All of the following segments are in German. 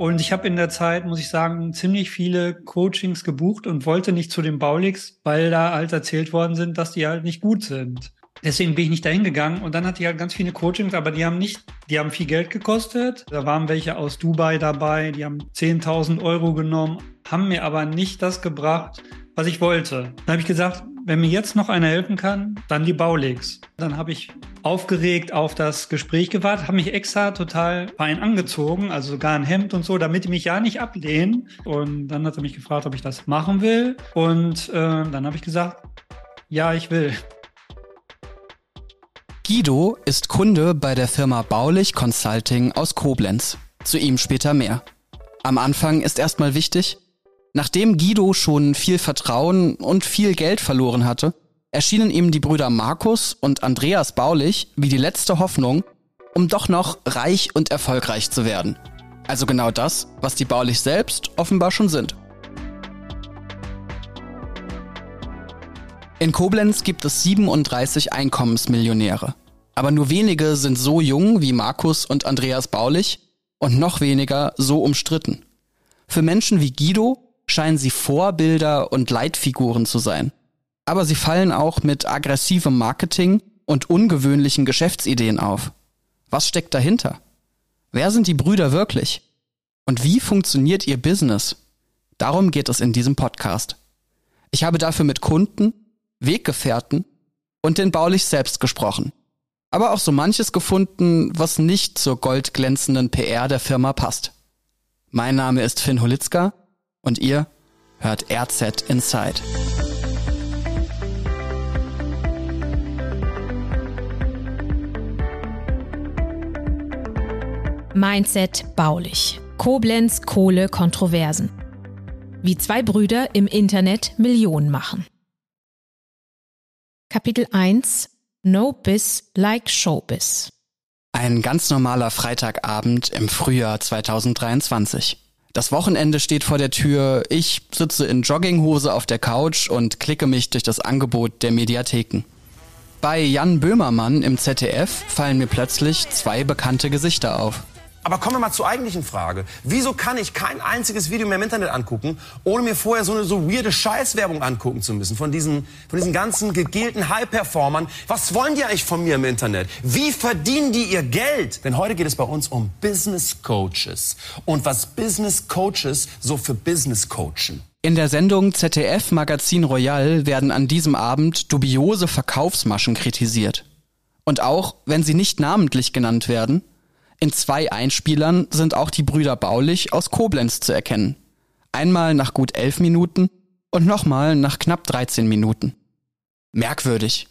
Und ich habe in der Zeit, muss ich sagen, ziemlich viele Coachings gebucht und wollte nicht zu den Baulix, weil da halt erzählt worden sind, dass die halt nicht gut sind. Deswegen bin ich nicht dahin gegangen und dann hatte ich halt ganz viele Coachings, aber die haben nicht, die haben viel Geld gekostet. Da waren welche aus Dubai dabei, die haben 10.000 Euro genommen, haben mir aber nicht das gebracht, was ich wollte. Dann habe ich gesagt, wenn mir jetzt noch einer helfen kann, dann die Baulegs. Dann habe ich aufgeregt auf das Gespräch gewartet, habe mich extra total fein angezogen, also sogar ein Hemd und so, damit die mich ja nicht ablehnen. Und dann hat er mich gefragt, ob ich das machen will. Und äh, dann habe ich gesagt, ja, ich will. Guido ist Kunde bei der Firma Baulich Consulting aus Koblenz. Zu ihm später mehr. Am Anfang ist erstmal wichtig, nachdem Guido schon viel Vertrauen und viel Geld verloren hatte, erschienen ihm die Brüder Markus und Andreas Baulich wie die letzte Hoffnung, um doch noch reich und erfolgreich zu werden. Also genau das, was die Baulich selbst offenbar schon sind. In Koblenz gibt es 37 Einkommensmillionäre. Aber nur wenige sind so jung wie Markus und Andreas Baulich und noch weniger so umstritten. Für Menschen wie Guido scheinen sie Vorbilder und Leitfiguren zu sein. Aber sie fallen auch mit aggressivem Marketing und ungewöhnlichen Geschäftsideen auf. Was steckt dahinter? Wer sind die Brüder wirklich? Und wie funktioniert ihr Business? Darum geht es in diesem Podcast. Ich habe dafür mit Kunden, Weggefährten und den Baulich selbst gesprochen. Aber auch so manches gefunden, was nicht zur goldglänzenden PR der Firma passt. Mein Name ist Finn Holitzka und ihr hört RZ Inside. Mindset baulich. Koblenz Kohle Kontroversen. Wie zwei Brüder im Internet Millionen machen. Kapitel 1 No Biz Like Showbiz. Ein ganz normaler Freitagabend im Frühjahr 2023. Das Wochenende steht vor der Tür, ich sitze in Jogginghose auf der Couch und klicke mich durch das Angebot der Mediatheken. Bei Jan Böhmermann im ZDF fallen mir plötzlich zwei bekannte Gesichter auf. Aber kommen wir mal zur eigentlichen Frage. Wieso kann ich kein einziges Video mehr im Internet angucken, ohne mir vorher so eine so weirde Scheißwerbung angucken zu müssen von diesen, von diesen ganzen gegelten High-Performern? Was wollen die eigentlich von mir im Internet? Wie verdienen die ihr Geld? Denn heute geht es bei uns um Business Coaches und was Business Coaches so für Business coachen. In der Sendung ZDF Magazin Royal werden an diesem Abend dubiose Verkaufsmaschen kritisiert. Und auch, wenn sie nicht namentlich genannt werden, in zwei Einspielern sind auch die Brüder Baulich aus Koblenz zu erkennen. Einmal nach gut elf Minuten und nochmal nach knapp 13 Minuten. Merkwürdig.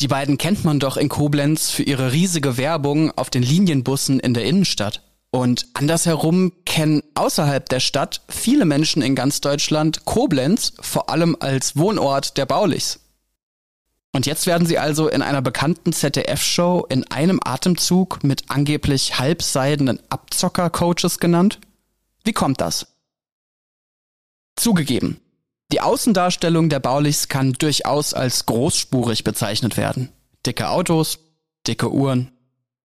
Die beiden kennt man doch in Koblenz für ihre riesige Werbung auf den Linienbussen in der Innenstadt. Und andersherum kennen außerhalb der Stadt viele Menschen in ganz Deutschland Koblenz vor allem als Wohnort der Baulichs. Und jetzt werden sie also in einer bekannten ZDF-Show in einem Atemzug mit angeblich halbseidenen Abzocker-Coaches genannt? Wie kommt das? Zugegeben, die Außendarstellung der Baulichs kann durchaus als großspurig bezeichnet werden. Dicke Autos, dicke Uhren,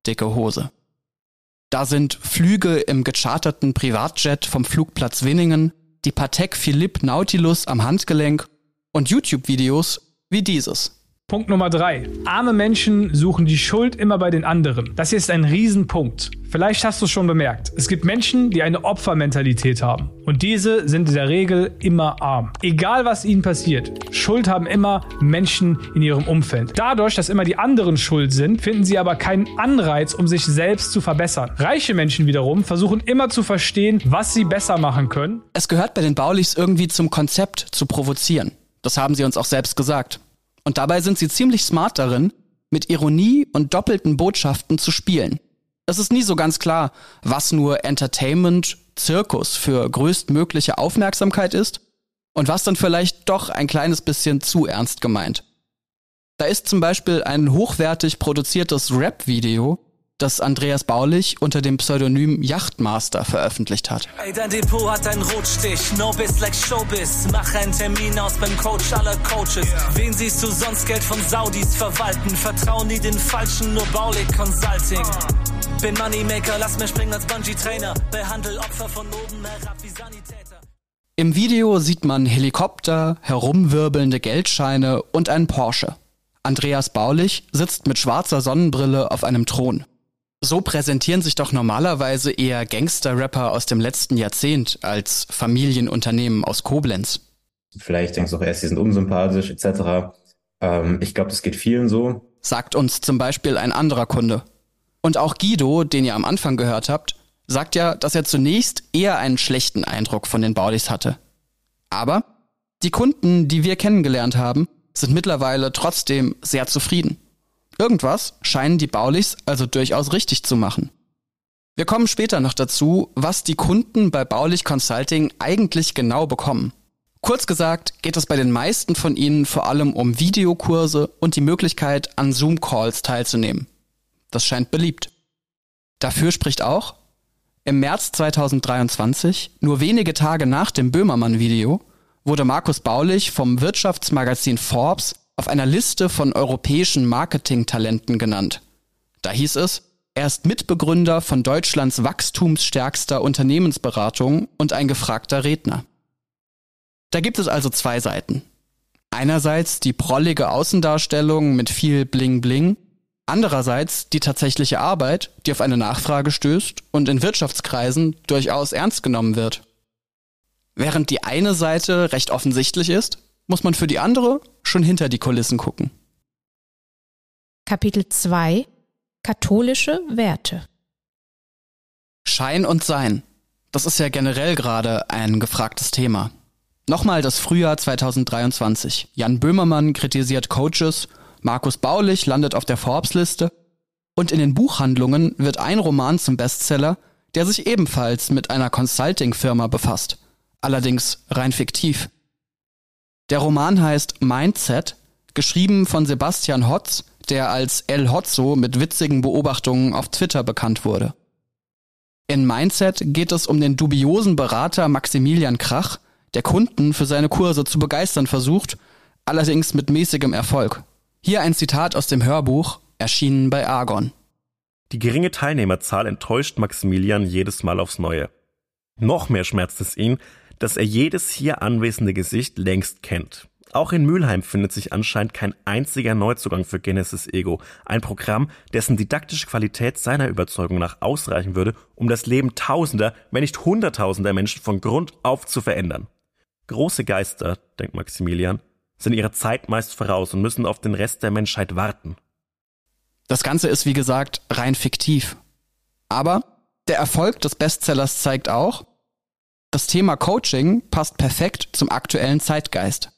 dicke Hose. Da sind Flüge im gecharterten Privatjet vom Flugplatz Winningen, die Patek Philippe Nautilus am Handgelenk und YouTube-Videos wie dieses. Punkt Nummer drei. Arme Menschen suchen die Schuld immer bei den anderen. Das hier ist ein Riesenpunkt. Vielleicht hast du es schon bemerkt. Es gibt Menschen, die eine Opfermentalität haben. Und diese sind in der Regel immer arm. Egal was ihnen passiert. Schuld haben immer Menschen in ihrem Umfeld. Dadurch, dass immer die anderen schuld sind, finden sie aber keinen Anreiz, um sich selbst zu verbessern. Reiche Menschen wiederum versuchen immer zu verstehen, was sie besser machen können. Es gehört bei den Baulichs irgendwie zum Konzept zu provozieren. Das haben sie uns auch selbst gesagt. Und dabei sind sie ziemlich smart darin, mit Ironie und doppelten Botschaften zu spielen. Es ist nie so ganz klar, was nur Entertainment, Zirkus für größtmögliche Aufmerksamkeit ist und was dann vielleicht doch ein kleines bisschen zu ernst gemeint. Da ist zum Beispiel ein hochwertig produziertes Rap-Video, das Andreas Baulich unter dem Pseudonym Yachtmaster veröffentlicht hat. Ey, dein Depot hat einen Rotstich, no bis like Showbiz. Mach einen Termin aus beim Coach aller Coaches. Wen siehst du sonst Geld von Saudis verwalten? Vertrauen die den Falschen, nur Baulig Consulting. bin Moneymaker, lass mir springen als Bungee-Trainer. Behandel Opfer von oben herab wie Sanitäter. Im Video sieht man Helikopter, herumwirbelnde Geldscheine und einen Porsche. Andreas Baulich sitzt mit schwarzer Sonnenbrille auf einem Thron. So präsentieren sich doch normalerweise eher Gangster-Rapper aus dem letzten Jahrzehnt als Familienunternehmen aus Koblenz. Vielleicht denkst du auch erst, sie sind unsympathisch etc. Ähm, ich glaube, das geht vielen so. Sagt uns zum Beispiel ein anderer Kunde. Und auch Guido, den ihr am Anfang gehört habt, sagt ja, dass er zunächst eher einen schlechten Eindruck von den Baulichs hatte. Aber die Kunden, die wir kennengelernt haben, sind mittlerweile trotzdem sehr zufrieden. Irgendwas scheinen die Baulichs also durchaus richtig zu machen. Wir kommen später noch dazu, was die Kunden bei Baulich Consulting eigentlich genau bekommen. Kurz gesagt geht es bei den meisten von ihnen vor allem um Videokurse und die Möglichkeit, an Zoom-Calls teilzunehmen. Das scheint beliebt. Dafür spricht auch, im März 2023, nur wenige Tage nach dem Böhmermann-Video, wurde Markus Baulich vom Wirtschaftsmagazin Forbes auf einer Liste von europäischen Marketingtalenten genannt. Da hieß es, er ist Mitbegründer von Deutschlands wachstumsstärkster Unternehmensberatung und ein gefragter Redner. Da gibt es also zwei Seiten. Einerseits die prollige Außendarstellung mit viel Bling Bling, andererseits die tatsächliche Arbeit, die auf eine Nachfrage stößt und in Wirtschaftskreisen durchaus ernst genommen wird. Während die eine Seite recht offensichtlich ist, muss man für die andere schon hinter die Kulissen gucken. Kapitel 2 Katholische Werte Schein und Sein. Das ist ja generell gerade ein gefragtes Thema. Nochmal das Frühjahr 2023. Jan Böhmermann kritisiert Coaches, Markus Baulich landet auf der Forbes-Liste und in den Buchhandlungen wird ein Roman zum Bestseller, der sich ebenfalls mit einer Consulting-Firma befasst. Allerdings rein fiktiv. Der Roman heißt Mindset, geschrieben von Sebastian Hotz, der als El Hotzo mit witzigen Beobachtungen auf Twitter bekannt wurde. In Mindset geht es um den dubiosen Berater Maximilian Krach, der Kunden für seine Kurse zu begeistern versucht, allerdings mit mäßigem Erfolg. Hier ein Zitat aus dem Hörbuch, erschienen bei Argon. Die geringe Teilnehmerzahl enttäuscht Maximilian jedes Mal aufs Neue. Noch mehr schmerzt es ihn, dass er jedes hier anwesende Gesicht längst kennt. Auch in Mülheim findet sich anscheinend kein einziger Neuzugang für Genesis Ego, ein Programm, dessen didaktische Qualität seiner Überzeugung nach ausreichen würde, um das Leben Tausender, wenn nicht Hunderttausender Menschen von Grund auf zu verändern. Große Geister, denkt Maximilian, sind ihrer Zeit meist voraus und müssen auf den Rest der Menschheit warten. Das Ganze ist wie gesagt rein fiktiv. Aber der Erfolg des Bestsellers zeigt auch, das Thema Coaching passt perfekt zum aktuellen Zeitgeist.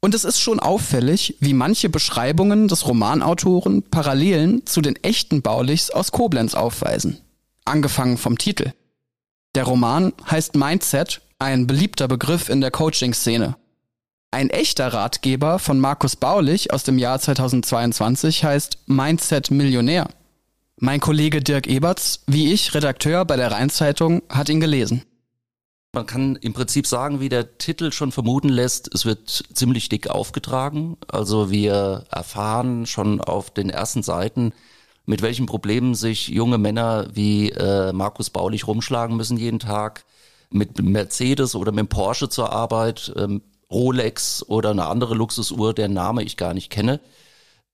Und es ist schon auffällig, wie manche Beschreibungen des Romanautoren Parallelen zu den echten Baulichs aus Koblenz aufweisen. Angefangen vom Titel. Der Roman heißt Mindset, ein beliebter Begriff in der Coaching-Szene. Ein echter Ratgeber von Markus Baulich aus dem Jahr 2022 heißt Mindset Millionär. Mein Kollege Dirk Eberts, wie ich, Redakteur bei der Rheinzeitung, hat ihn gelesen. Man kann im Prinzip sagen, wie der Titel schon vermuten lässt, es wird ziemlich dick aufgetragen. Also wir erfahren schon auf den ersten Seiten, mit welchen Problemen sich junge Männer wie äh, Markus Baulich rumschlagen müssen jeden Tag. Mit Mercedes oder mit Porsche zur Arbeit, ähm, Rolex oder eine andere Luxusuhr, deren Name ich gar nicht kenne.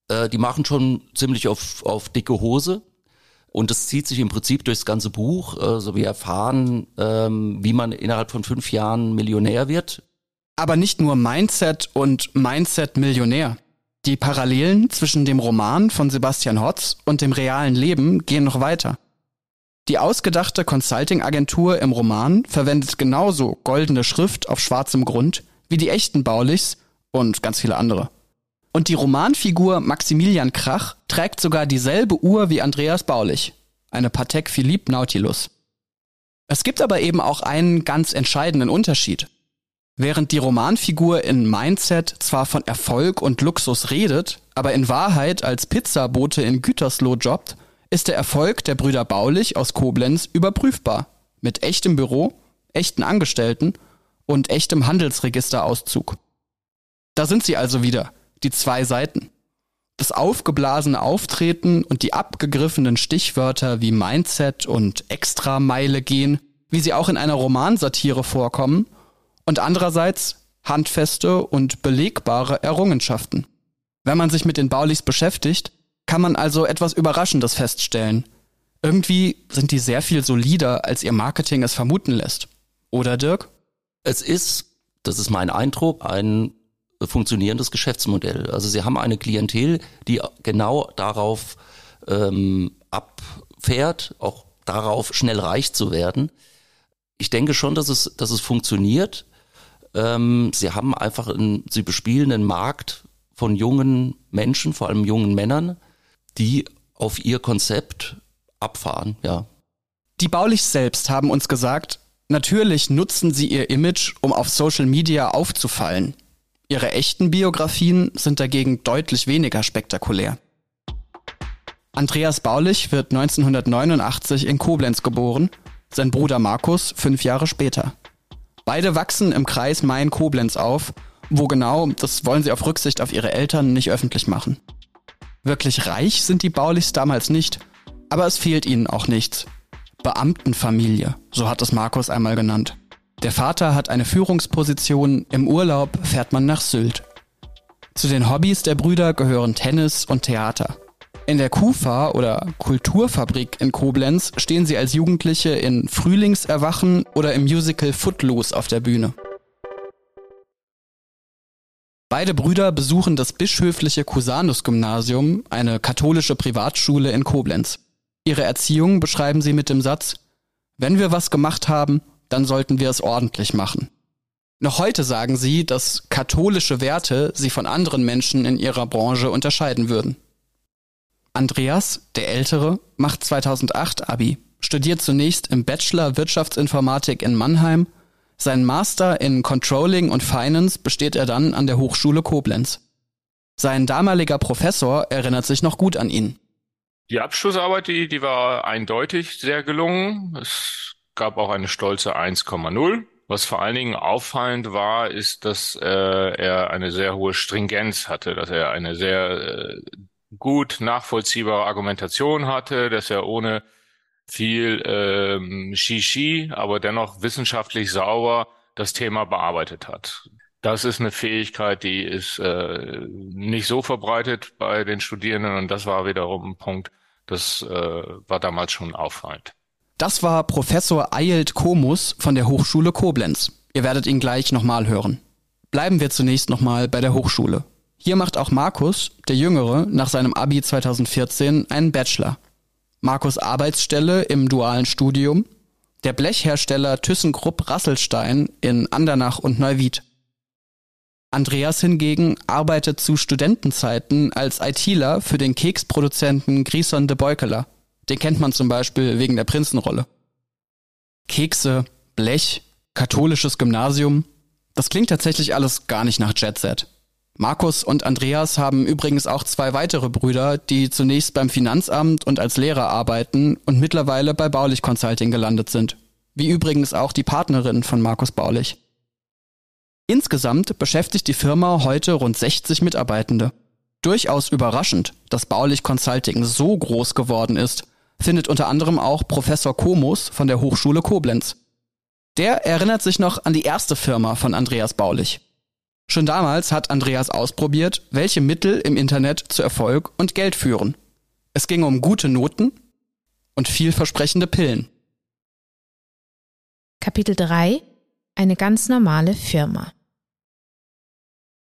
Äh, die machen schon ziemlich auf, auf dicke Hose. Und das zieht sich im Prinzip durchs ganze Buch. Also wir erfahren, ähm, wie man innerhalb von fünf Jahren Millionär wird. Aber nicht nur Mindset und Mindset Millionär. Die Parallelen zwischen dem Roman von Sebastian Hotz und dem realen Leben gehen noch weiter. Die ausgedachte Consulting-Agentur im Roman verwendet genauso goldene Schrift auf schwarzem Grund wie die echten Baulichs und ganz viele andere. Und die Romanfigur Maximilian Krach trägt sogar dieselbe Uhr wie Andreas Baulich, eine Patek Philippe Nautilus. Es gibt aber eben auch einen ganz entscheidenden Unterschied. Während die Romanfigur in Mindset zwar von Erfolg und Luxus redet, aber in Wahrheit als Pizzabote in Gütersloh jobbt, ist der Erfolg der Brüder Baulich aus Koblenz überprüfbar. Mit echtem Büro, echten Angestellten und echtem Handelsregisterauszug. Da sind sie also wieder, die zwei Seiten. Das aufgeblasene Auftreten und die abgegriffenen Stichwörter wie Mindset und Extrameile gehen, wie sie auch in einer Romansatire vorkommen, und andererseits handfeste und belegbare Errungenschaften. Wenn man sich mit den Baulichs beschäftigt, kann man also etwas Überraschendes feststellen. Irgendwie sind die sehr viel solider, als ihr Marketing es vermuten lässt. Oder Dirk? Es ist, das ist mein Eindruck, ein funktionierendes Geschäftsmodell. Also sie haben eine Klientel, die genau darauf ähm, abfährt, auch darauf schnell reich zu werden. Ich denke schon, dass es, dass es funktioniert. Ähm, sie haben einfach, einen, sie bespielen einen Markt von jungen Menschen, vor allem jungen Männern, die auf ihr Konzept abfahren, ja. Die Baulichs selbst haben uns gesagt, natürlich nutzen sie ihr Image, um auf Social Media aufzufallen. Ihre echten Biografien sind dagegen deutlich weniger spektakulär. Andreas Baulich wird 1989 in Koblenz geboren, sein Bruder Markus fünf Jahre später. Beide wachsen im Kreis Main-Koblenz auf, wo genau, das wollen sie auf Rücksicht auf ihre Eltern nicht öffentlich machen. Wirklich reich sind die Baulichs damals nicht, aber es fehlt ihnen auch nichts. Beamtenfamilie, so hat es Markus einmal genannt. Der Vater hat eine Führungsposition, im Urlaub fährt man nach Sylt. Zu den Hobbys der Brüder gehören Tennis und Theater. In der KUFA oder Kulturfabrik in Koblenz stehen sie als Jugendliche in Frühlingserwachen oder im Musical Footloose auf der Bühne. Beide Brüder besuchen das bischöfliche Cusanus-Gymnasium, eine katholische Privatschule in Koblenz. Ihre Erziehung beschreiben sie mit dem Satz, wenn wir was gemacht haben, dann sollten wir es ordentlich machen. Noch heute sagen sie, dass katholische Werte sie von anderen Menschen in ihrer Branche unterscheiden würden. Andreas, der Ältere, macht 2008 Abi, studiert zunächst im Bachelor Wirtschaftsinformatik in Mannheim sein Master in Controlling und Finance besteht er dann an der Hochschule Koblenz. Sein damaliger Professor erinnert sich noch gut an ihn. Die Abschlussarbeit, die, die war eindeutig sehr gelungen. Es gab auch eine stolze 1,0. Was vor allen Dingen auffallend war, ist, dass äh, er eine sehr hohe Stringenz hatte, dass er eine sehr äh, gut nachvollziehbare Argumentation hatte, dass er ohne viel ähm, Shishi, aber dennoch wissenschaftlich sauber das Thema bearbeitet hat. Das ist eine Fähigkeit, die ist äh, nicht so verbreitet bei den Studierenden und das war wiederum ein Punkt, das äh, war damals schon auffallend. Das war Professor Eilt Komus von der Hochschule Koblenz. Ihr werdet ihn gleich nochmal hören. Bleiben wir zunächst nochmal bei der Hochschule. Hier macht auch Markus, der Jüngere, nach seinem Abi 2014 einen Bachelor. Markus Arbeitsstelle im dualen Studium, der Blechhersteller ThyssenKrupp Rasselstein in Andernach und Neuwied. Andreas hingegen arbeitet zu Studentenzeiten als ITler für den Keksproduzenten Grison de Beukeler. Den kennt man zum Beispiel wegen der Prinzenrolle. Kekse, Blech, katholisches Gymnasium. Das klingt tatsächlich alles gar nicht nach Jet Set. Markus und Andreas haben übrigens auch zwei weitere Brüder, die zunächst beim Finanzamt und als Lehrer arbeiten und mittlerweile bei Baulich Consulting gelandet sind. Wie übrigens auch die Partnerin von Markus Baulich. Insgesamt beschäftigt die Firma heute rund 60 Mitarbeitende. Durchaus überraschend, dass Baulich Consulting so groß geworden ist, findet unter anderem auch Professor Komus von der Hochschule Koblenz. Der erinnert sich noch an die erste Firma von Andreas Baulich. Schon damals hat Andreas ausprobiert, welche Mittel im Internet zu Erfolg und Geld führen. Es ging um gute Noten und vielversprechende Pillen. Kapitel 3 Eine ganz normale Firma.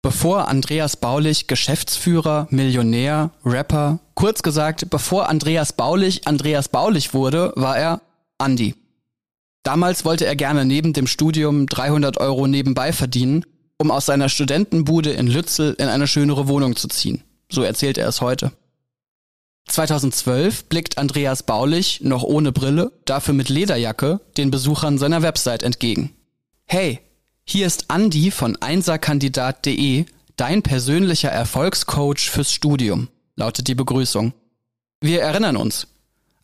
Bevor Andreas Baulich Geschäftsführer, Millionär, Rapper, kurz gesagt, bevor Andreas Baulich Andreas Baulich wurde, war er Andy. Damals wollte er gerne neben dem Studium 300 Euro nebenbei verdienen um aus seiner Studentenbude in Lützel in eine schönere Wohnung zu ziehen. So erzählt er es heute. 2012 blickt Andreas Baulich, noch ohne Brille, dafür mit Lederjacke, den Besuchern seiner Website entgegen. Hey, hier ist Andi von einserkandidat.de, dein persönlicher Erfolgscoach fürs Studium, lautet die Begrüßung. Wir erinnern uns.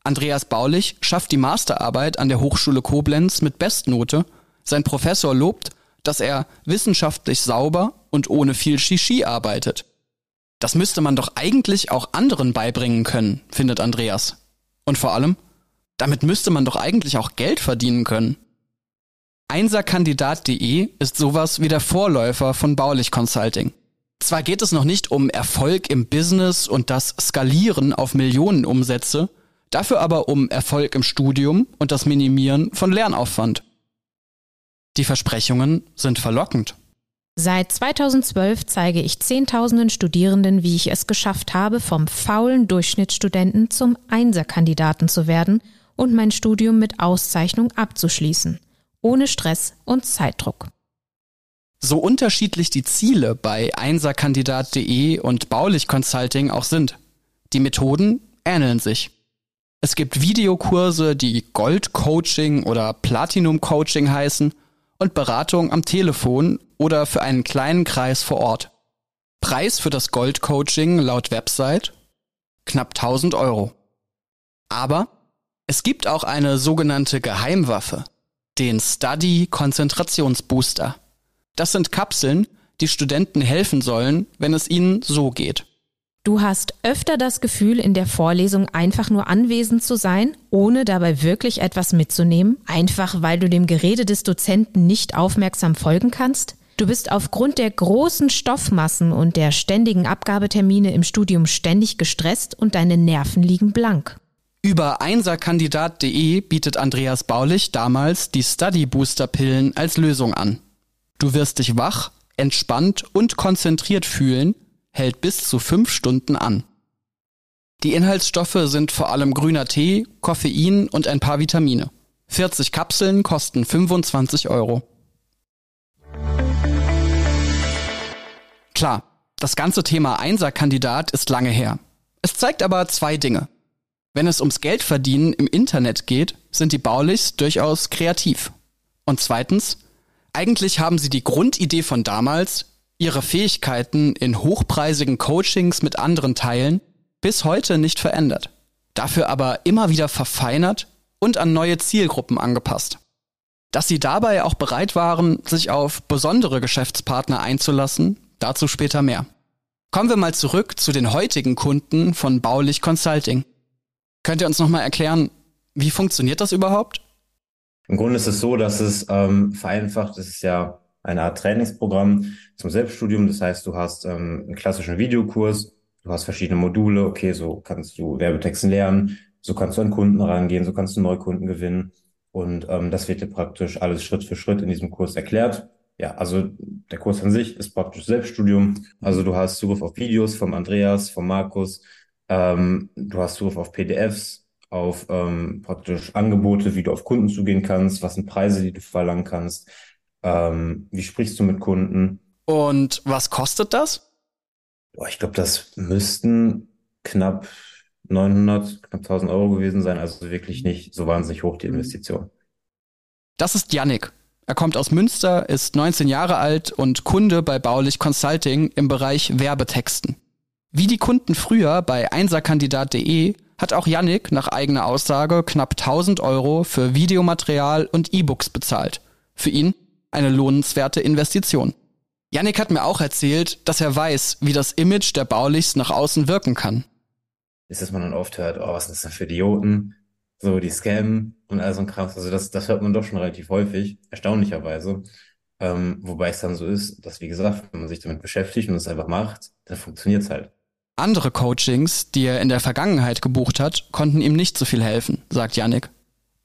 Andreas Baulich schafft die Masterarbeit an der Hochschule Koblenz mit Bestnote, sein Professor lobt dass er wissenschaftlich sauber und ohne viel Shishi arbeitet. Das müsste man doch eigentlich auch anderen beibringen können, findet Andreas. Und vor allem, damit müsste man doch eigentlich auch Geld verdienen können. Einserkandidat.de ist sowas wie der Vorläufer von Baulich Consulting. Zwar geht es noch nicht um Erfolg im Business und das Skalieren auf Millionenumsätze, dafür aber um Erfolg im Studium und das Minimieren von Lernaufwand. Die Versprechungen sind verlockend. Seit 2012 zeige ich Zehntausenden Studierenden, wie ich es geschafft habe, vom faulen Durchschnittsstudenten zum Einserkandidaten zu werden und mein Studium mit Auszeichnung abzuschließen, ohne Stress und Zeitdruck. So unterschiedlich die Ziele bei einserkandidat.de und Baulich Consulting auch sind, die Methoden ähneln sich. Es gibt Videokurse, die Gold Coaching oder Platinum Coaching heißen und Beratung am Telefon oder für einen kleinen Kreis vor Ort. Preis für das Gold Coaching laut Website knapp 1000 Euro. Aber es gibt auch eine sogenannte Geheimwaffe, den Study Konzentrationsbooster. Das sind Kapseln, die Studenten helfen sollen, wenn es ihnen so geht. Du hast öfter das Gefühl, in der Vorlesung einfach nur anwesend zu sein, ohne dabei wirklich etwas mitzunehmen, einfach weil du dem Gerede des Dozenten nicht aufmerksam folgen kannst? Du bist aufgrund der großen Stoffmassen und der ständigen Abgabetermine im Studium ständig gestresst und deine Nerven liegen blank. Über einserkandidat.de bietet Andreas Baulich damals die Study Booster Pillen als Lösung an. Du wirst dich wach, entspannt und konzentriert fühlen, hält bis zu fünf Stunden an. Die Inhaltsstoffe sind vor allem grüner Tee, Koffein und ein paar Vitamine. 40 Kapseln kosten 25 Euro. Klar, das ganze Thema Einserkandidat ist lange her. Es zeigt aber zwei Dinge. Wenn es ums Geldverdienen im Internet geht, sind die Baulichs durchaus kreativ. Und zweitens, eigentlich haben sie die Grundidee von damals, ihre Fähigkeiten in hochpreisigen Coachings mit anderen teilen, bis heute nicht verändert. Dafür aber immer wieder verfeinert und an neue Zielgruppen angepasst. Dass sie dabei auch bereit waren, sich auf besondere Geschäftspartner einzulassen, dazu später mehr. Kommen wir mal zurück zu den heutigen Kunden von Baulich Consulting. Könnt ihr uns nochmal erklären, wie funktioniert das überhaupt? Im Grunde ist es so, dass es ähm, vereinfacht, es ist ja eine Art Trainingsprogramm zum Selbststudium. Das heißt, du hast ähm, einen klassischen Videokurs, du hast verschiedene Module. Okay, so kannst du Werbetexten lernen, so kannst du an Kunden rangehen, so kannst du Neukunden gewinnen. Und ähm, das wird dir praktisch alles Schritt für Schritt in diesem Kurs erklärt. Ja, also der Kurs an sich ist praktisch Selbststudium. Also du hast Zugriff auf Videos vom Andreas, vom Markus, ähm, du hast Zugriff auf PDFs, auf ähm, praktisch Angebote, wie du auf Kunden zugehen kannst, was sind Preise, die du verlangen kannst, ähm, wie sprichst du mit Kunden. Und was kostet das? Boah, ich glaube, das müssten knapp 900, knapp 1000 Euro gewesen sein, also wirklich nicht so wahnsinnig hoch die Investition. Das ist Yannick. Er kommt aus Münster, ist 19 Jahre alt und Kunde bei Baulich Consulting im Bereich Werbetexten. Wie die Kunden früher bei einserkandidat.de hat auch Yannick nach eigener Aussage knapp 1000 Euro für Videomaterial und E-Books bezahlt. Für ihn eine lohnenswerte Investition. Yannick hat mir auch erzählt, dass er weiß, wie das Image der Baulichs nach außen wirken kann. Ist, dass man dann oft hört, oh, was ist das denn für Idioten? So, die scammen und all so ein Kram. Also das, das hört man doch schon relativ häufig, erstaunlicherweise. Ähm, wobei es dann so ist, dass, wie gesagt, wenn man sich damit beschäftigt und es einfach macht, dann funktioniert es halt. Andere Coachings, die er in der Vergangenheit gebucht hat, konnten ihm nicht so viel helfen, sagt Yannick.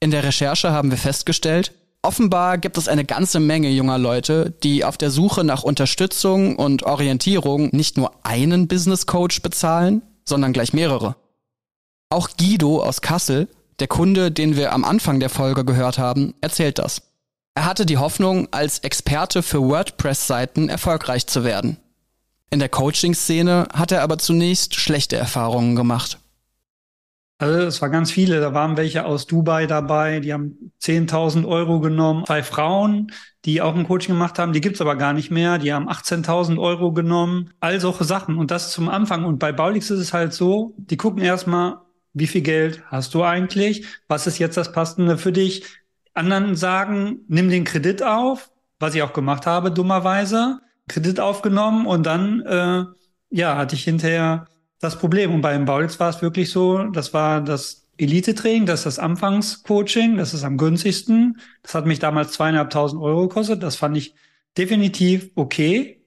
In der Recherche haben wir festgestellt, offenbar gibt es eine ganze Menge junger Leute, die auf der Suche nach Unterstützung und Orientierung nicht nur einen Business Coach bezahlen, sondern gleich mehrere. Auch Guido aus Kassel, der Kunde, den wir am Anfang der Folge gehört haben, erzählt das. Er hatte die Hoffnung, als Experte für WordPress-Seiten erfolgreich zu werden. In der Coaching-Szene hat er aber zunächst schlechte Erfahrungen gemacht. Also es war ganz viele. Da waren welche aus Dubai dabei, die haben 10.000 Euro genommen. Zwei Frauen, die auch ein Coaching gemacht haben, die gibt's aber gar nicht mehr. Die haben 18.000 Euro genommen. All solche Sachen. Und das zum Anfang. Und bei Baulix ist es halt so, die gucken erstmal, wie viel Geld hast du eigentlich? Was ist jetzt das Passende für dich? Anderen sagen, nimm den Kredit auf, was ich auch gemacht habe, dummerweise. Kredit aufgenommen und dann äh, ja, hatte ich hinterher das Problem. Und beim Baulitz war es wirklich so, das war das Elite-Training, das ist das Anfangscoaching, das ist am günstigsten. Das hat mich damals zweieinhalbtausend Euro gekostet. Das fand ich definitiv okay.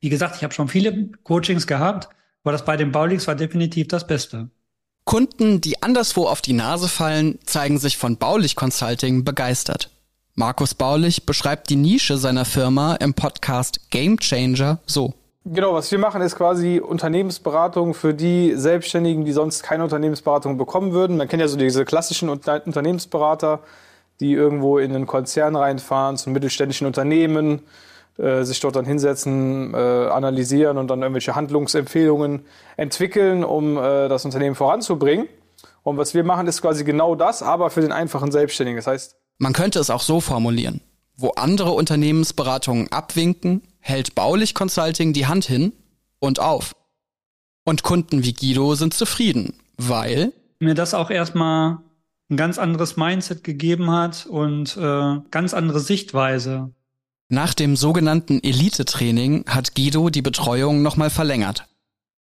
Wie gesagt, ich habe schon viele Coachings gehabt, aber das bei den Baulix war definitiv das Beste. Kunden, die anderswo auf die Nase fallen, zeigen sich von Baulich Consulting begeistert. Markus Baulich beschreibt die Nische seiner Firma im Podcast Game Changer so. Genau, was wir machen, ist quasi Unternehmensberatung für die Selbstständigen, die sonst keine Unternehmensberatung bekommen würden. Man kennt ja so diese klassischen Unternehmensberater, die irgendwo in einen Konzern reinfahren, zu mittelständischen Unternehmen, äh, sich dort dann hinsetzen, äh, analysieren und dann irgendwelche Handlungsempfehlungen entwickeln, um äh, das Unternehmen voranzubringen. Und was wir machen, ist quasi genau das, aber für den einfachen Selbstständigen. Das heißt, man könnte es auch so formulieren. Wo andere Unternehmensberatungen abwinken, hält Baulich Consulting die Hand hin und auf. Und Kunden wie Guido sind zufrieden, weil mir das auch erstmal ein ganz anderes Mindset gegeben hat und äh, ganz andere Sichtweise. Nach dem sogenannten Elite-Training hat Guido die Betreuung nochmal verlängert.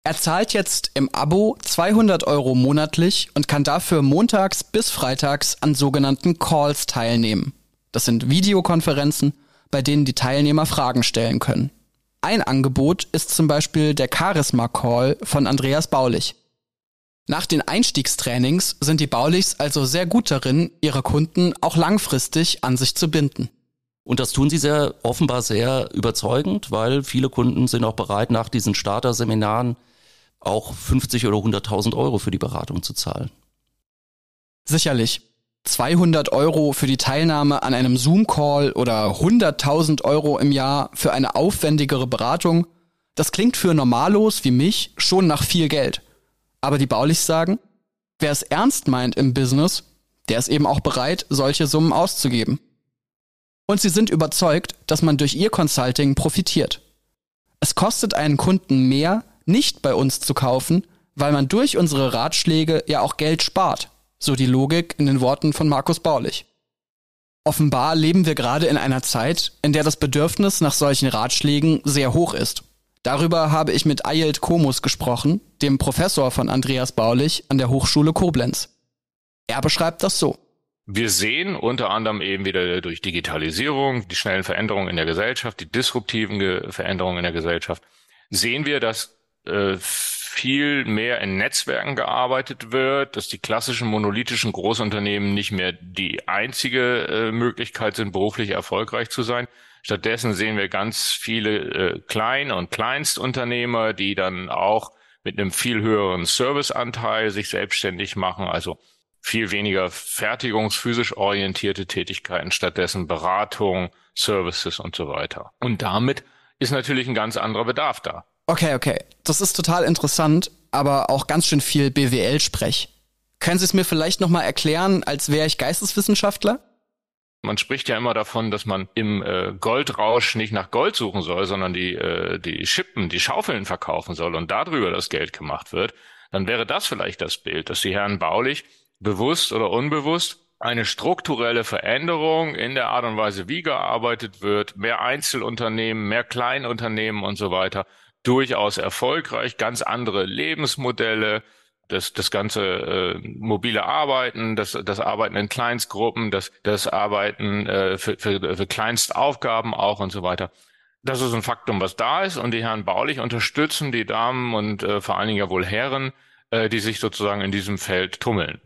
Er zahlt jetzt im Abo 200 Euro monatlich und kann dafür montags bis freitags an sogenannten Calls teilnehmen. Das sind Videokonferenzen, bei denen die Teilnehmer Fragen stellen können. Ein Angebot ist zum Beispiel der Charisma Call von Andreas Baulich. Nach den Einstiegstrainings sind die Baulichs also sehr gut darin, ihre Kunden auch langfristig an sich zu binden. Und das tun sie sehr offenbar sehr überzeugend, weil viele Kunden sind auch bereit, nach diesen Starterseminaren auch 50 oder 100.000 Euro für die Beratung zu zahlen. Sicherlich. 200 Euro für die Teilnahme an einem Zoom-Call oder 100.000 Euro im Jahr für eine aufwendigere Beratung, das klingt für Normalos wie mich schon nach viel Geld. Aber die Baulichs sagen, wer es ernst meint im Business, der ist eben auch bereit, solche Summen auszugeben. Und sie sind überzeugt, dass man durch ihr Consulting profitiert. Es kostet einen Kunden mehr, nicht bei uns zu kaufen, weil man durch unsere Ratschläge ja auch Geld spart. So die Logik in den Worten von Markus Baulich. Offenbar leben wir gerade in einer Zeit, in der das Bedürfnis nach solchen Ratschlägen sehr hoch ist. Darüber habe ich mit Ayelt Komus gesprochen, dem Professor von Andreas Baulich an der Hochschule Koblenz. Er beschreibt das so. Wir sehen unter anderem eben wieder durch Digitalisierung, die schnellen Veränderungen in der Gesellschaft, die disruptiven Veränderungen in der Gesellschaft, sehen wir, dass äh, viel mehr in Netzwerken gearbeitet wird, dass die klassischen monolithischen Großunternehmen nicht mehr die einzige äh, Möglichkeit sind, beruflich erfolgreich zu sein. Stattdessen sehen wir ganz viele äh, Klein- und Kleinstunternehmer, die dann auch mit einem viel höheren Serviceanteil sich selbstständig machen, also viel weniger fertigungsphysisch orientierte Tätigkeiten, stattdessen Beratung, Services und so weiter. Und damit ist natürlich ein ganz anderer Bedarf da. Okay, okay. Das ist total interessant, aber auch ganz schön viel BWL-Sprech. Können Sie es mir vielleicht nochmal erklären, als wäre ich Geisteswissenschaftler? Man spricht ja immer davon, dass man im äh, Goldrausch nicht nach Gold suchen soll, sondern die, äh, die Schippen, die Schaufeln verkaufen soll und darüber das Geld gemacht wird. Dann wäre das vielleicht das Bild, dass die Herren Baulich bewusst oder unbewusst eine strukturelle Veränderung in der Art und Weise, wie gearbeitet wird, mehr Einzelunternehmen, mehr Kleinunternehmen und so weiter, durchaus erfolgreich, ganz andere Lebensmodelle, das, das ganze äh, mobile Arbeiten, das, das Arbeiten in Kleinstgruppen, das, das Arbeiten äh, für, für, für Kleinstaufgaben auch und so weiter. Das ist ein Faktum, was da ist und die Herren Baulich unterstützen die Damen und äh, vor allen Dingen ja wohl Herren, äh, die sich sozusagen in diesem Feld tummeln.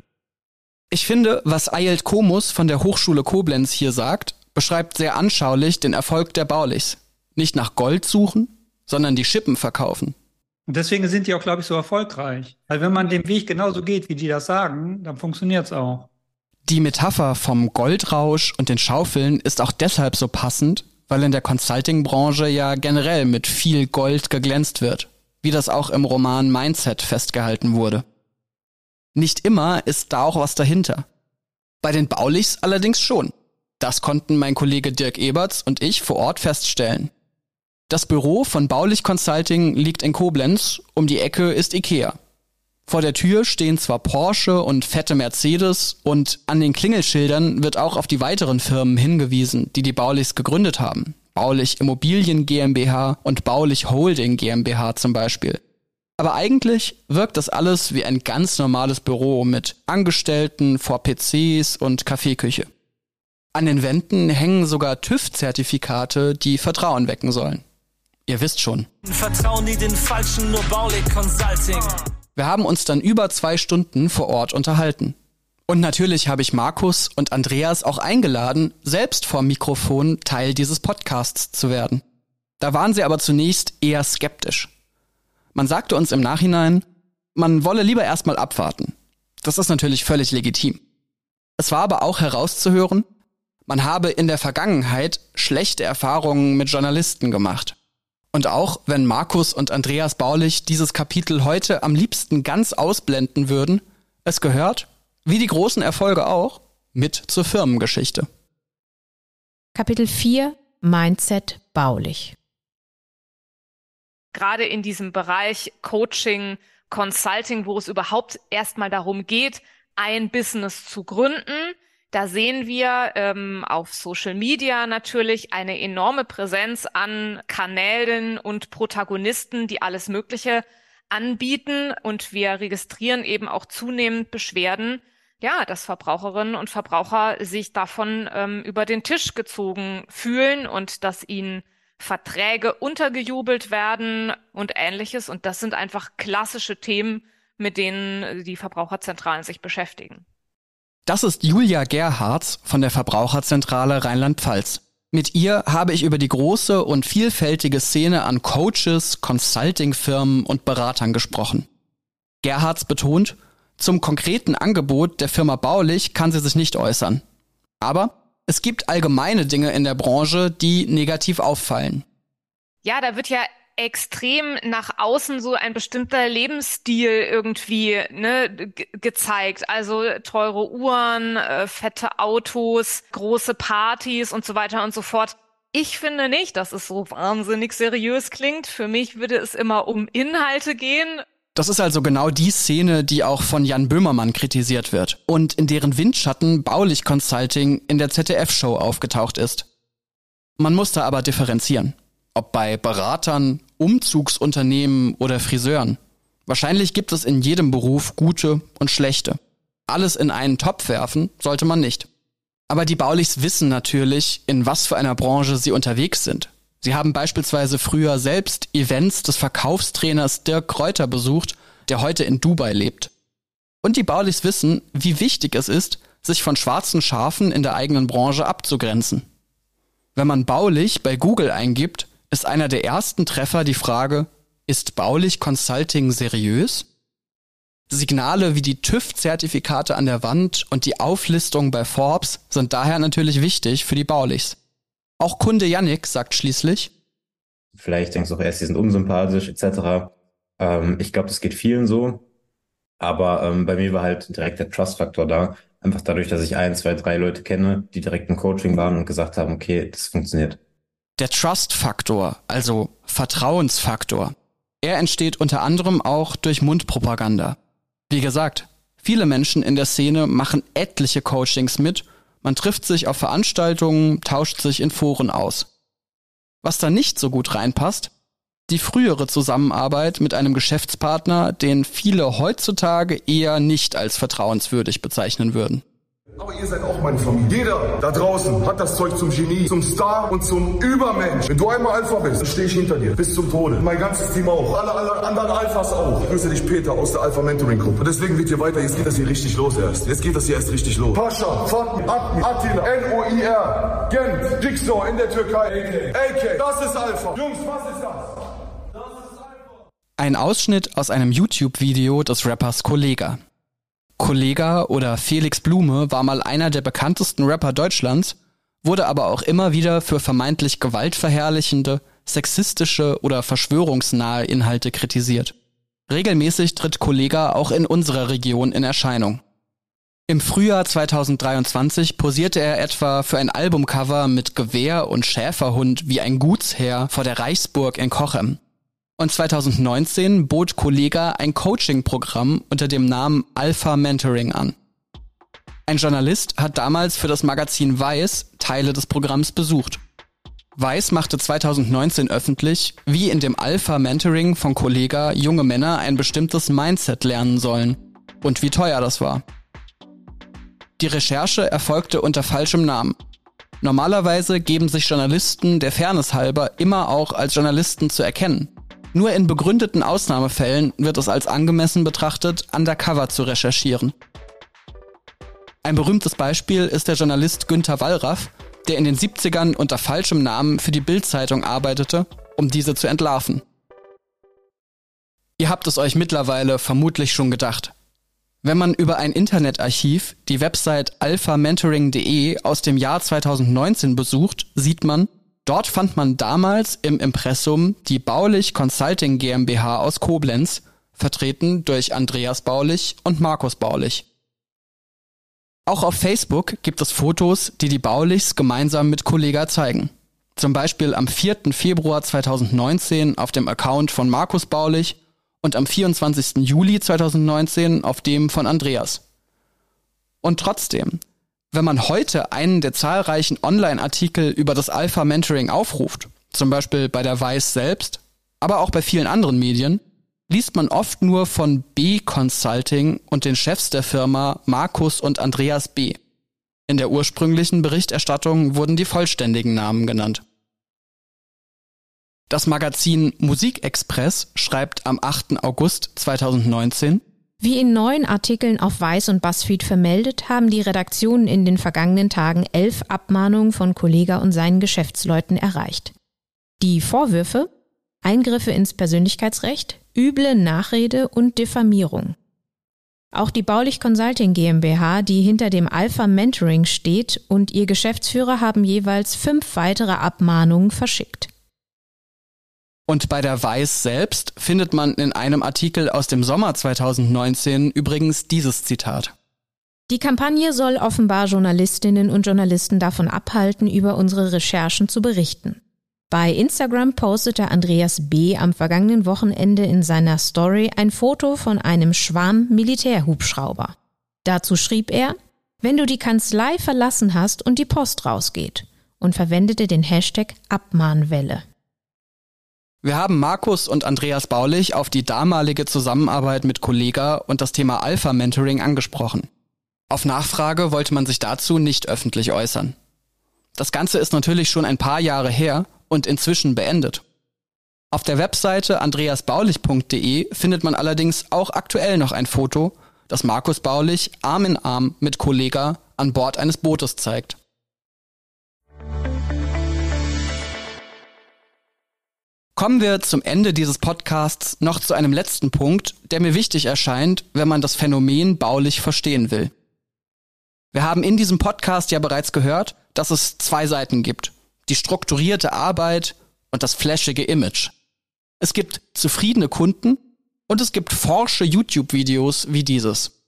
Ich finde, was Ayelt Komus von der Hochschule Koblenz hier sagt, beschreibt sehr anschaulich den Erfolg der Baulichs. Nicht nach Gold suchen, sondern die Schippen verkaufen. Und deswegen sind die auch, glaube ich, so erfolgreich. Weil wenn man den Weg genauso geht, wie die das sagen, dann funktioniert es auch. Die Metapher vom Goldrausch und den Schaufeln ist auch deshalb so passend, weil in der Consulting-Branche ja generell mit viel Gold geglänzt wird, wie das auch im Roman Mindset festgehalten wurde. Nicht immer ist da auch was dahinter. Bei den Baulichs allerdings schon. Das konnten mein Kollege Dirk Eberts und ich vor Ort feststellen. Das Büro von Baulich Consulting liegt in Koblenz, um die Ecke ist Ikea. Vor der Tür stehen zwar Porsche und fette Mercedes und an den Klingelschildern wird auch auf die weiteren Firmen hingewiesen, die die Baulichs gegründet haben. Baulich Immobilien GmbH und Baulich Holding GmbH zum Beispiel. Aber eigentlich wirkt das alles wie ein ganz normales Büro mit Angestellten vor PCs und Kaffeeküche. An den Wänden hängen sogar TÜV-Zertifikate, die Vertrauen wecken sollen. Ihr wisst schon. Vertrauen die den Falschen, nur Baulig Consulting. Wir haben uns dann über zwei Stunden vor Ort unterhalten. Und natürlich habe ich Markus und Andreas auch eingeladen, selbst vor Mikrofon Teil dieses Podcasts zu werden. Da waren sie aber zunächst eher skeptisch. Man sagte uns im Nachhinein, man wolle lieber erstmal abwarten. Das ist natürlich völlig legitim. Es war aber auch herauszuhören, man habe in der Vergangenheit schlechte Erfahrungen mit Journalisten gemacht. Und auch wenn Markus und Andreas Baulich dieses Kapitel heute am liebsten ganz ausblenden würden, es gehört wie die großen Erfolge auch, mit zur Firmengeschichte. Kapitel 4 Mindset baulich. Gerade in diesem Bereich Coaching, Consulting, wo es überhaupt erstmal darum geht, ein Business zu gründen, da sehen wir ähm, auf Social Media natürlich eine enorme Präsenz an Kanälen und Protagonisten, die alles Mögliche anbieten. Und wir registrieren eben auch zunehmend Beschwerden, ja, dass Verbraucherinnen und Verbraucher sich davon ähm, über den Tisch gezogen fühlen und dass ihnen Verträge untergejubelt werden und ähnliches. Und das sind einfach klassische Themen, mit denen die Verbraucherzentralen sich beschäftigen. Das ist Julia Gerhards von der Verbraucherzentrale Rheinland-Pfalz. Mit ihr habe ich über die große und vielfältige Szene an Coaches, Consulting-Firmen und Beratern gesprochen. Gerhards betont, zum konkreten Angebot der Firma Baulich kann sie sich nicht äußern. Aber es gibt allgemeine Dinge in der Branche, die negativ auffallen. Ja, da wird ja extrem nach außen so ein bestimmter Lebensstil irgendwie ne, gezeigt. Also teure Uhren, äh, fette Autos, große Partys und so weiter und so fort. Ich finde nicht, dass es so wahnsinnig seriös klingt. Für mich würde es immer um Inhalte gehen das ist also genau die Szene, die auch von Jan Böhmermann kritisiert wird und in deren Windschatten Baulich Consulting in der ZDF-Show aufgetaucht ist. Man muss da aber differenzieren. Ob bei Beratern, Umzugsunternehmen oder Friseuren. Wahrscheinlich gibt es in jedem Beruf gute und schlechte. Alles in einen Topf werfen sollte man nicht. Aber die Baulichs wissen natürlich, in was für einer Branche sie unterwegs sind Sie haben beispielsweise früher selbst Events des Verkaufstrainers Dirk Kräuter besucht, der heute in Dubai lebt. Und die Baulichs wissen, wie wichtig es ist, sich von schwarzen Schafen in der eigenen Branche abzugrenzen. Wenn man Baulich bei Google eingibt, ist einer der ersten Treffer die Frage, ist Baulich Consulting seriös? Signale wie die TÜV-Zertifikate an der Wand und die Auflistung bei Forbes sind daher natürlich wichtig für die Baulichs. Auch Kunde Yannick sagt schließlich, vielleicht denkst du auch erst, die sind unsympathisch etc. Ähm, ich glaube, das geht vielen so. Aber ähm, bei mir war halt direkt der Trust-Faktor da. Einfach dadurch, dass ich ein, zwei, drei Leute kenne, die direkt im Coaching waren und gesagt haben, okay, das funktioniert. Der Trust-Faktor, also Vertrauensfaktor, er entsteht unter anderem auch durch Mundpropaganda. Wie gesagt, viele Menschen in der Szene machen etliche Coachings mit man trifft sich auf Veranstaltungen, tauscht sich in Foren aus. Was da nicht so gut reinpasst, die frühere Zusammenarbeit mit einem Geschäftspartner, den viele heutzutage eher nicht als vertrauenswürdig bezeichnen würden. Aber ihr seid auch meine Familie. Jeder da draußen hat das Zeug zum Genie, zum Star und zum Übermensch. Wenn du einmal Alpha bist, dann stehe ich hinter dir. Bis zum Tode. Mein ganzes Team auch. Alle, alle anderen Alphas auch. Ich grüße dich, Peter, aus der Alpha Mentoring Gruppe. Deswegen wird hier weiter. Jetzt geht das hier richtig los erst. Jetzt geht das hier erst richtig los. Pascha, Fatmi, Atmi, Attila, N-O-I-R, Gent, Jigsaw in der Türkei. AK, das ist Alpha. Jungs, was ist das? Ein Ausschnitt aus einem YouTube-Video des Rappers Kollega. Kollega oder Felix Blume war mal einer der bekanntesten Rapper Deutschlands, wurde aber auch immer wieder für vermeintlich gewaltverherrlichende, sexistische oder verschwörungsnahe Inhalte kritisiert. Regelmäßig tritt Kollega auch in unserer Region in Erscheinung. Im Frühjahr 2023 posierte er etwa für ein Albumcover mit Gewehr und Schäferhund wie ein Gutsherr vor der Reichsburg in Cochem. Und 2019 bot Kollega ein Coaching-Programm unter dem Namen Alpha Mentoring an. Ein Journalist hat damals für das Magazin Weiß Teile des Programms besucht. Weiß machte 2019 öffentlich, wie in dem Alpha Mentoring von Kollega junge Männer ein bestimmtes Mindset lernen sollen und wie teuer das war. Die Recherche erfolgte unter falschem Namen. Normalerweise geben sich Journalisten der Fairness halber immer auch als Journalisten zu erkennen. Nur in begründeten Ausnahmefällen wird es als angemessen betrachtet, undercover zu recherchieren. Ein berühmtes Beispiel ist der Journalist Günther Wallraff, der in den 70ern unter falschem Namen für die Bild-Zeitung arbeitete, um diese zu entlarven. Ihr habt es euch mittlerweile vermutlich schon gedacht. Wenn man über ein Internetarchiv die Website alphamentoring.de aus dem Jahr 2019 besucht, sieht man, dort fand man damals im Impressum die Baulich Consulting GmbH aus Koblenz, vertreten durch Andreas Baulich und Markus Baulich. Auch auf Facebook gibt es Fotos, die die Baulichs gemeinsam mit Kollega zeigen. Zum Beispiel am 4. Februar 2019 auf dem Account von Markus Baulich und am 24. Juli 2019 auf dem von Andreas. Und trotzdem, wenn man heute einen der zahlreichen Online-Artikel über das Alpha Mentoring aufruft, zum Beispiel bei der Weiß selbst, aber auch bei vielen anderen Medien, liest man oft nur von B Consulting und den Chefs der Firma Markus und Andreas B. In der ursprünglichen Berichterstattung wurden die vollständigen Namen genannt. Das Magazin Musikexpress schreibt am 8. August 2019, wie in neun Artikeln auf Weiß und Buzzfeed vermeldet, haben die Redaktionen in den vergangenen Tagen elf Abmahnungen von Kollega und seinen Geschäftsleuten erreicht. Die Vorwürfe Eingriffe ins Persönlichkeitsrecht, üble Nachrede und Diffamierung. Auch die Baulich Consulting GmbH, die hinter dem Alpha Mentoring steht, und ihr Geschäftsführer haben jeweils fünf weitere Abmahnungen verschickt. Und bei der Weiß selbst findet man in einem Artikel aus dem Sommer 2019 übrigens dieses Zitat. Die Kampagne soll offenbar Journalistinnen und Journalisten davon abhalten, über unsere Recherchen zu berichten. Bei Instagram postete Andreas B. am vergangenen Wochenende in seiner Story ein Foto von einem Schwarm Militärhubschrauber. Dazu schrieb er, wenn du die Kanzlei verlassen hast und die Post rausgeht und verwendete den Hashtag Abmahnwelle. Wir haben Markus und Andreas Baulich auf die damalige Zusammenarbeit mit Kollega und das Thema Alpha Mentoring angesprochen. Auf Nachfrage wollte man sich dazu nicht öffentlich äußern. Das Ganze ist natürlich schon ein paar Jahre her und inzwischen beendet. Auf der Webseite andreasbaulich.de findet man allerdings auch aktuell noch ein Foto, das Markus Baulich Arm in Arm mit Kollega an Bord eines Bootes zeigt. Kommen wir zum Ende dieses Podcasts noch zu einem letzten Punkt, der mir wichtig erscheint, wenn man das Phänomen baulich verstehen will. Wir haben in diesem Podcast ja bereits gehört, dass es zwei Seiten gibt die strukturierte Arbeit und das flashige Image. Es gibt zufriedene Kunden und es gibt forsche YouTube-Videos wie dieses.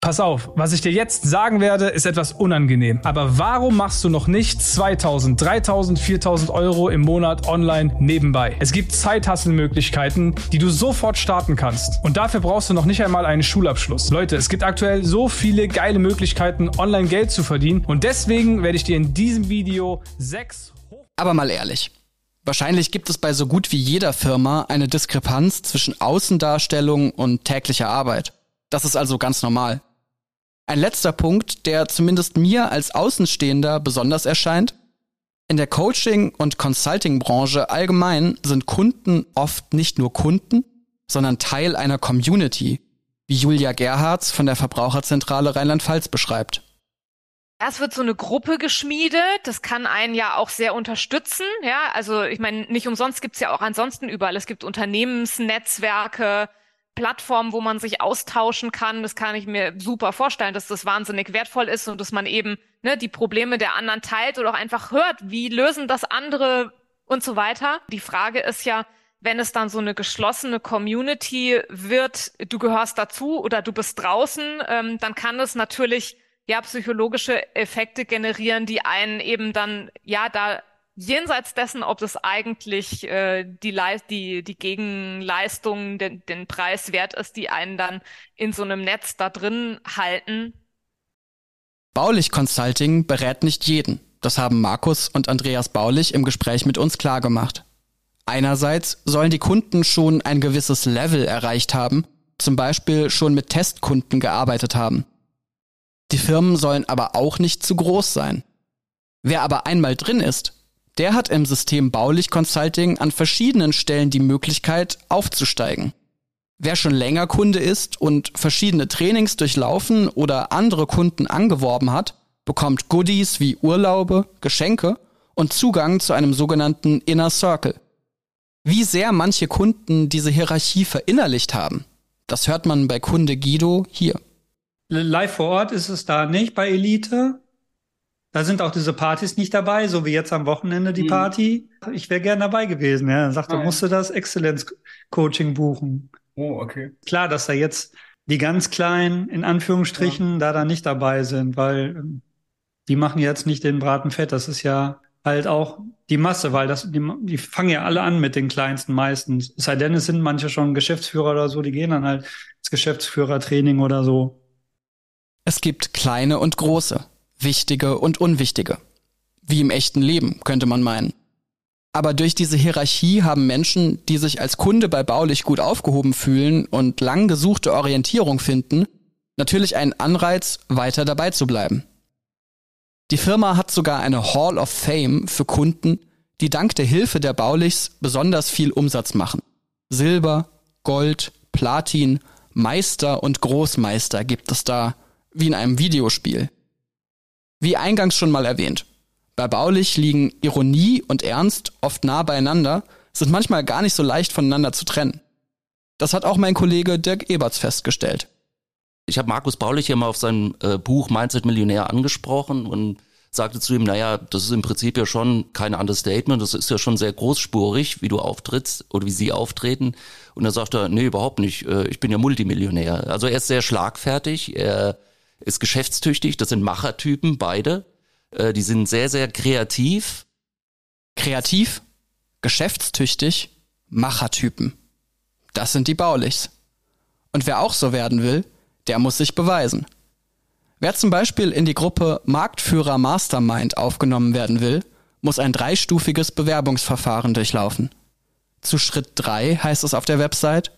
Pass auf, was ich dir jetzt sagen werde, ist etwas unangenehm. Aber warum machst du noch nicht 2000, 3000, 4000 Euro im Monat online nebenbei? Es gibt Zeithasselmöglichkeiten, die du sofort starten kannst. Und dafür brauchst du noch nicht einmal einen Schulabschluss. Leute, es gibt aktuell so viele geile Möglichkeiten, online Geld zu verdienen. Und deswegen werde ich dir in diesem Video sechs aber mal ehrlich. Wahrscheinlich gibt es bei so gut wie jeder Firma eine Diskrepanz zwischen Außendarstellung und täglicher Arbeit. Das ist also ganz normal. Ein letzter Punkt, der zumindest mir als Außenstehender besonders erscheint. In der Coaching- und Consulting-Branche allgemein sind Kunden oft nicht nur Kunden, sondern Teil einer Community, wie Julia Gerhards von der Verbraucherzentrale Rheinland-Pfalz beschreibt. Es wird so eine Gruppe geschmiedet, das kann einen ja auch sehr unterstützen. Ja, also ich meine, nicht umsonst gibt's ja auch ansonsten überall. Es gibt Unternehmensnetzwerke, Plattformen, wo man sich austauschen kann. Das kann ich mir super vorstellen, dass das wahnsinnig wertvoll ist und dass man eben ne, die Probleme der anderen teilt oder auch einfach hört, wie lösen das andere und so weiter. Die Frage ist ja, wenn es dann so eine geschlossene Community wird, du gehörst dazu oder du bist draußen, ähm, dann kann es natürlich ja psychologische Effekte generieren, die einen eben dann ja da jenseits dessen, ob das eigentlich äh, die, Le die, die Gegenleistung, den, den Preis wert ist, die einen dann in so einem Netz da drin halten. Baulich Consulting berät nicht jeden. Das haben Markus und Andreas Baulich im Gespräch mit uns klargemacht. Einerseits sollen die Kunden schon ein gewisses Level erreicht haben, zum Beispiel schon mit Testkunden gearbeitet haben. Die Firmen sollen aber auch nicht zu groß sein. Wer aber einmal drin ist, der hat im System Baulich Consulting an verschiedenen Stellen die Möglichkeit aufzusteigen. Wer schon länger Kunde ist und verschiedene Trainings durchlaufen oder andere Kunden angeworben hat, bekommt Goodies wie Urlaube, Geschenke und Zugang zu einem sogenannten Inner Circle. Wie sehr manche Kunden diese Hierarchie verinnerlicht haben, das hört man bei Kunde Guido hier. Live vor Ort ist es da nicht bei Elite. Da sind auch diese Partys nicht dabei, so wie jetzt am Wochenende die mhm. Party. Ich wäre gern dabei gewesen. Ja, er sagte, ah, musst du das Exzellenz-Coaching buchen. Oh, okay. Klar, dass da jetzt die ganz kleinen, in Anführungsstrichen, ja. da dann nicht dabei sind, weil ähm, die machen jetzt nicht den Braten fett. Das ist ja halt auch die Masse, weil das, die, die fangen ja alle an mit den kleinsten meistens. Es sei denn, es sind manche schon Geschäftsführer oder so, die gehen dann halt ins Geschäftsführertraining oder so. Es gibt kleine und große, wichtige und unwichtige. Wie im echten Leben, könnte man meinen. Aber durch diese Hierarchie haben Menschen, die sich als Kunde bei Baulich gut aufgehoben fühlen und lang gesuchte Orientierung finden, natürlich einen Anreiz, weiter dabei zu bleiben. Die Firma hat sogar eine Hall of Fame für Kunden, die dank der Hilfe der Baulichs besonders viel Umsatz machen. Silber, Gold, Platin, Meister und Großmeister gibt es da, wie in einem Videospiel. Wie eingangs schon mal erwähnt, bei Baulich liegen Ironie und Ernst oft nah beieinander, sind manchmal gar nicht so leicht voneinander zu trennen. Das hat auch mein Kollege Dirk Eberts festgestellt. Ich habe Markus Baulich hier mal auf sein äh, Buch Mindset Millionär angesprochen und sagte zu ihm, naja, das ist im Prinzip ja schon kein Understatement, das ist ja schon sehr großspurig, wie du auftrittst oder wie sie auftreten. Und er sagt er, nee, überhaupt nicht, äh, ich bin ja Multimillionär. Also er ist sehr schlagfertig, er ist geschäftstüchtig, das sind Machertypen, beide. Äh, die sind sehr, sehr kreativ. Kreativ, geschäftstüchtig, Machertypen. Das sind die Baulichs. Und wer auch so werden will, der muss sich beweisen. Wer zum Beispiel in die Gruppe Marktführer Mastermind aufgenommen werden will, muss ein dreistufiges Bewerbungsverfahren durchlaufen. Zu Schritt drei heißt es auf der Website,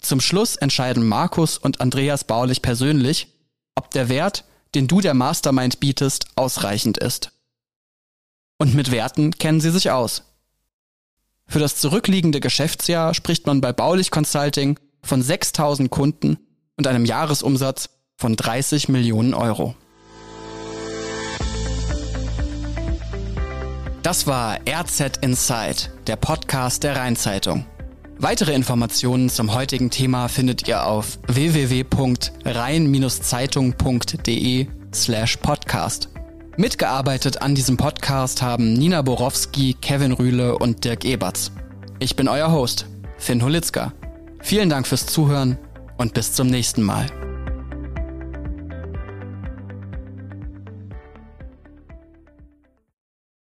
zum Schluss entscheiden Markus und Andreas Baulich persönlich, ob der Wert, den du der Mastermind bietest, ausreichend ist. Und mit Werten kennen sie sich aus. Für das zurückliegende Geschäftsjahr spricht man bei Baulich Consulting von 6000 Kunden und einem Jahresumsatz von 30 Millionen Euro. Das war RZ Inside, der Podcast der Rheinzeitung. Weitere Informationen zum heutigen Thema findet ihr auf www.rhein-zeitung.de slash podcast. Mitgearbeitet an diesem Podcast haben Nina Borowski, Kevin Rühle und Dirk Eberts. Ich bin euer Host, Finn Holitzka. Vielen Dank fürs Zuhören und bis zum nächsten Mal.